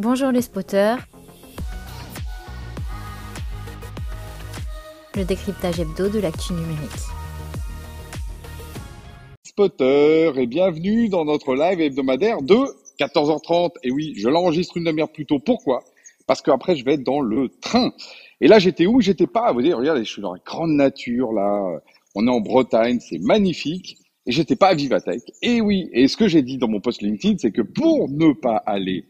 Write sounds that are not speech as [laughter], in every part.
Bonjour les spotters. Le décryptage hebdo de l'actu numérique. Spotter et bienvenue dans notre live hebdomadaire de 14h30. Et oui, je l'enregistre une demi-heure plus tôt. Pourquoi? Parce qu'après, je vais être dans le train. Et là, j'étais où? J'étais pas. Vous voyez, regardez, je suis dans la grande nature là. On est en Bretagne, c'est magnifique. Et j'étais pas à Vivatech. Et oui, et ce que j'ai dit dans mon post LinkedIn, c'est que pour ne pas aller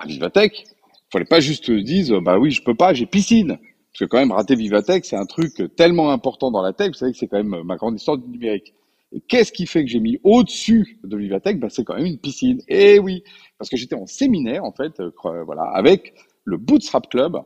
à Vivatech, il fallait pas juste dire, bah oui, je peux pas, j'ai piscine. Parce que quand même, rater Vivatech, c'est un truc tellement important dans la tech. Vous savez que c'est quand même ma grande histoire du numérique. Et qu'est-ce qui fait que j'ai mis au-dessus de Vivatech? Bah, C'est quand même une piscine. Et oui, parce que j'étais en séminaire, en fait, euh, voilà, avec le Bootstrap Club.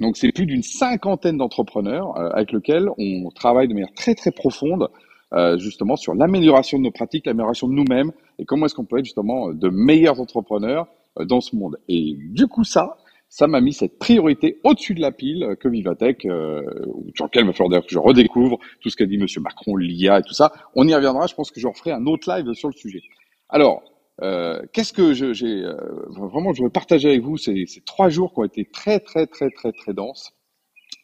Donc, c'est plus d'une cinquantaine d'entrepreneurs euh, avec lesquels on travaille de manière très, très profonde, euh, justement, sur l'amélioration de nos pratiques, l'amélioration de nous-mêmes, et comment est-ce qu'on peut être, justement, de meilleurs entrepreneurs dans ce monde. Et du coup, ça, ça m'a mis cette priorité au-dessus de la pile que Vivatech, euh, sur lequel il va falloir que je redécouvre tout ce qu'a dit Monsieur Macron, l'IA et tout ça. On y reviendra. Je pense que je referai un autre live sur le sujet. Alors, euh, qu'est-ce que j'ai euh, vraiment, je voudrais partager avec vous ces trois jours qui ont été très, très, très, très, très denses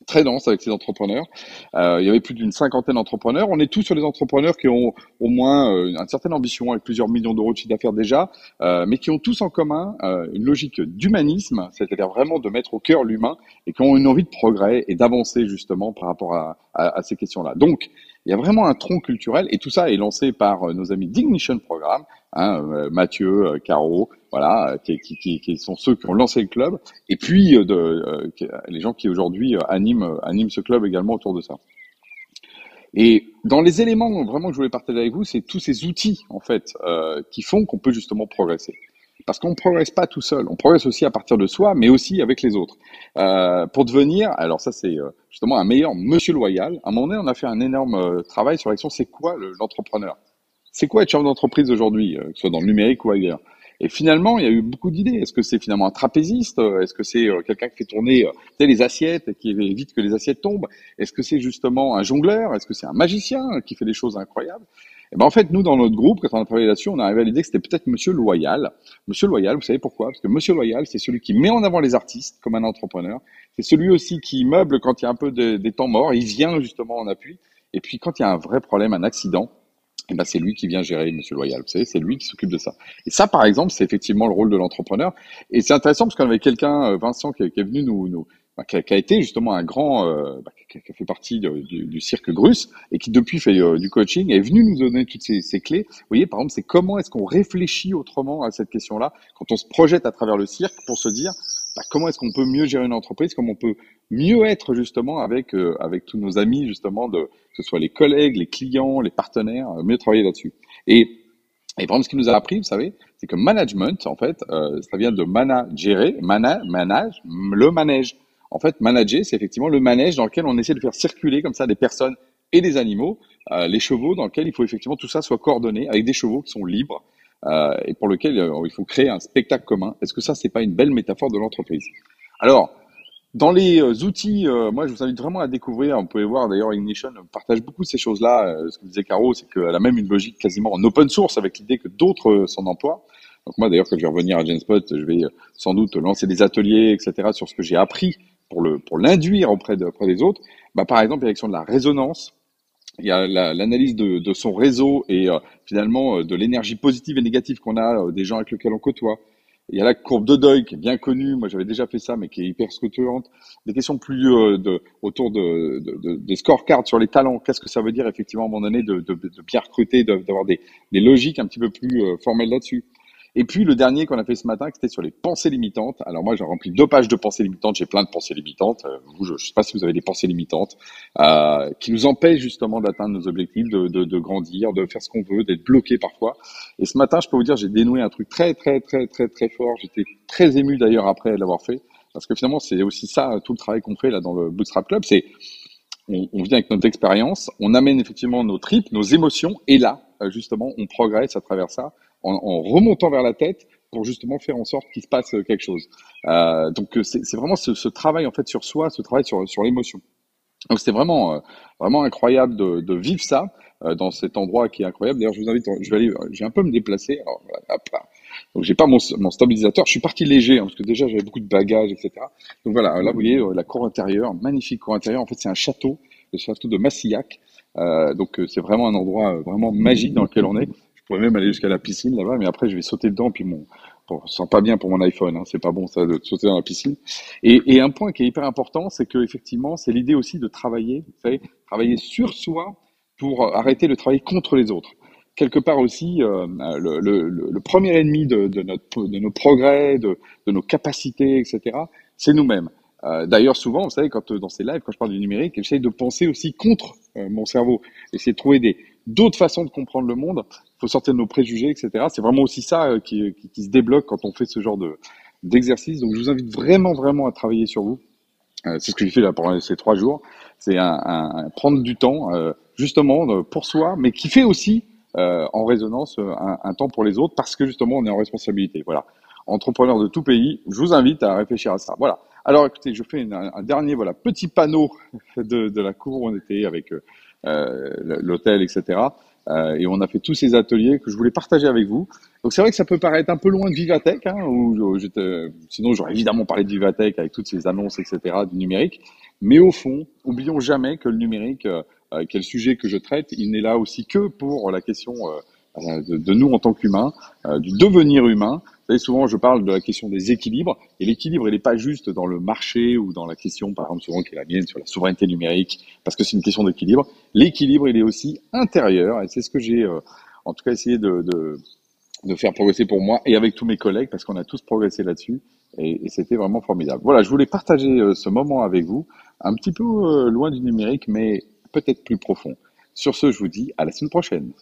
très dense avec ces entrepreneurs. Euh, il y avait plus d'une cinquantaine d'entrepreneurs. On est tous sur des entrepreneurs qui ont au moins euh, une certaine ambition avec plusieurs millions d'euros de chiffre d'affaires déjà, euh, mais qui ont tous en commun euh, une logique d'humanisme, c'est-à-dire vraiment de mettre au cœur l'humain et qui ont une envie de progrès et d'avancer justement par rapport à, à, à ces questions-là. Donc, il y a vraiment un tronc culturel et tout ça est lancé par nos amis d'Ignition Programme, hein, Mathieu, Caro, voilà, qui, sont ceux qui ont lancé le club, et puis euh, euh, les gens qui aujourd'hui euh, animent, ce club également autour de ça. Et dans les éléments vraiment que je voulais partager avec vous, c'est tous ces outils en fait euh, qui font qu'on peut justement progresser. Parce qu'on ne progresse pas tout seul, on progresse aussi à partir de soi, mais aussi avec les autres. Euh, pour devenir, alors ça c'est justement un meilleur monsieur loyal. À un moment donné, on a fait un énorme travail sur l'action. C'est quoi l'entrepreneur? C'est quoi être chef d'entreprise aujourd'hui, que ce soit dans le numérique ou ailleurs? Et finalement, il y a eu beaucoup d'idées. Est-ce que c'est finalement un trapéziste? Est-ce que c'est euh, quelqu'un qui fait tourner euh, les assiettes et qui évite que les assiettes tombent? Est-ce que c'est justement un jongleur? Est-ce que c'est un magicien qui fait des choses incroyables? Eh ben en fait, nous, dans notre groupe, quand on a travaillé là-dessus, on a arrivé à l'idée que c'était peut-être Monsieur Loyal. Monsieur Loyal, vous savez pourquoi? Parce que Monsieur Loyal, c'est celui qui met en avant les artistes comme un entrepreneur. C'est celui aussi qui meuble quand il y a un peu de, des temps morts. Il vient justement en appui. Et puis, quand il y a un vrai problème, un accident, eh ben, c'est lui qui vient gérer Monsieur Loyal. Vous savez, c'est lui qui s'occupe de ça. Et ça, par exemple, c'est effectivement le rôle de l'entrepreneur. Et c'est intéressant parce qu'on avait quelqu'un, euh, Vincent, qui, est venu nous, nous bah, qui, a, qui, a, été justement un grand, euh, bah, qui, a fait partie de, du, du, cirque Grus et qui depuis fait euh, du coaching, est venu nous donner toutes ces, ces clés. Vous voyez, par exemple, c'est comment est-ce qu'on réfléchit autrement à cette question-là quand on se projette à travers le cirque pour se dire bah, comment est-ce qu'on peut mieux gérer une entreprise, comment on peut mieux être justement avec euh, avec tous nos amis justement de que ce soit les collègues, les clients, les partenaires, euh, mieux travailler là-dessus. Et et par exemple, ce qui nous a appris, vous savez, c'est que management, en fait, euh, ça vient de manager, mana, manage, le manège. En fait, manager, c'est effectivement le manège dans lequel on essaie de faire circuler comme ça des personnes et des animaux, euh, les chevaux dans lequel il faut effectivement tout ça soit coordonné avec des chevaux qui sont libres euh, et pour lequel euh, il faut créer un spectacle commun. Est-ce que ça, c'est pas une belle métaphore de l'entreprise? Alors, dans les euh, outils, moi, je vous invite vraiment à découvrir. Vous pouvez voir, d'ailleurs, Ignition partage beaucoup ces choses-là. Ce que disait Caro, c'est qu'elle a même une logique quasiment en open source avec l'idée que d'autres s'en emploient. Donc moi, d'ailleurs, quand je vais revenir à Genspot, je vais sans doute lancer des ateliers, etc., sur ce que j'ai appris pour l'induire auprès, de, auprès des autres. Bah, par exemple, l'élection de la résonance. Il y a l'analyse de, son réseau et finalement de l'énergie positive et négative qu'on a des gens avec lesquels on côtoie. Il y a la courbe de deuil qui est bien connue. Moi, j'avais déjà fait ça, mais qui est hyper structurante. Des questions plus euh, autour de, de, de, des scorecards sur les talents. Qu'est-ce que ça veut dire effectivement à un moment donné de, bien recruter, d'avoir des, des logiques un petit peu plus euh, formelles là-dessus? Et puis le dernier qu'on a fait ce matin, c'était sur les pensées limitantes. Alors moi, j'ai rempli deux pages de pensées limitantes. J'ai plein de pensées limitantes. Euh, vous, je ne sais pas si vous avez des pensées limitantes euh, qui nous empêchent justement d'atteindre nos objectifs, de, grandir, de faire ce qu'on veut, d'être bloqué parfois. Et ce matin, je peux vous dire, j'ai dénoué un truc très, très, très, très, très fort. J'étais très ému d'ailleurs après l'avoir fait, parce que finalement, c'est aussi ça tout le travail qu'on fait là dans le Bootstrap Club. C'est on, on vient avec notre expérience, on amène effectivement nos tripes, nos émotions, et là, euh, justement, on progresse à travers ça en, remontant vers la tête pour justement faire en sorte qu'il se passe quelque chose. Euh, donc c'est vraiment ce, travail en fait sur soi, ce travail sur, sur l'émotion. Donc c'était vraiment euh, vraiment incroyable de, vivre ça euh, dans cet endroit qui est incroyable. D'ailleurs, je vous invite, je vais aller, j'ai un peu me déplacer. Donc j'ai pas mon, stabilisateur. Je suis parti léger hein, parce que déjà j'avais beaucoup de bagages, etc. Donc voilà, là vous voyez euh, la cour intérieure, magnifique cour intérieure. En fait c'est un château, le château de Massillac. Euh, donc euh, c'est vraiment un endroit euh, vraiment magique dans lequel on est. Je pourrais même aller jusqu'à la piscine là-bas, mais après je vais sauter dedans puis mon Bon, je sens pas bien pour mon iPhone, hein, c'est pas bon ça de sauter dans la piscine. Et, et un point qui est hyper important, c'est que effectivement, c'est l'idée aussi de travailler, vous savez, travailler sur soi pour arrêter de travailler contre les autres. Quelque part aussi, euh, le, le, le, premier ennemi de, de, notre, de nos progrès, de, de nos capacités, etc., c'est nous-mêmes. Euh, D'ailleurs, souvent, vous savez, quand dans ces lives, quand je parle du numérique, j'essaie de penser aussi contre euh, mon cerveau, essayer de trouver des d'autres façons de comprendre le monde. Il faut sortir de nos préjugés, etc. C'est vraiment aussi ça euh, qui, qui, qui, se débloque quand on fait ce genre de d'exercice. Donc, je vous invite vraiment, vraiment à travailler sur vous. Euh, c'est ce que j'ai fait là pendant ces trois jours. C'est un, un, prendre du temps, euh, justement, pour soi, mais qui fait aussi en résonance un, temps pour les autres, parce que justement, on est en responsabilité. Voilà. Entrepreneurs de tout pays, je vous invite à réfléchir à ça. Voilà. Alors écoutez, je fais une, un dernier voilà petit panneau [laughs] de, de, la cour où on était avec euh, l'hôtel, etc. Euh, et on a fait tous ces ateliers que je voulais partager avec vous. Donc c'est vrai que ça peut paraître un peu loin de Vivatech, hein, où sinon j'aurais évidemment parlé de Vivatech avec toutes ces annonces, etc. du numérique. Mais au fond, oublions jamais que le numérique, euh, quel sujet que je traite, il n'est là aussi que pour la question euh, de, de, nous en tant qu'humains, euh, du devenir humain, vous savez, souvent, je parle de la question des équilibres. Et l'équilibre, il n'est pas juste dans le marché ou dans la question, par exemple, souvent qui est la mienne sur la souveraineté numérique, parce que c'est une question d'équilibre. L'équilibre, il est aussi intérieur. Et c'est ce que j'ai, euh, en tout cas, essayé de, de, de, faire progresser pour moi et avec tous mes collègues, parce qu'on a tous progressé là-dessus. Et, c'était vraiment formidable. Voilà, je voulais partager euh, ce moment avec vous, un petit peu euh, loin du numérique, mais peut-être plus profond. Sur ce, je vous dis à la semaine prochaine.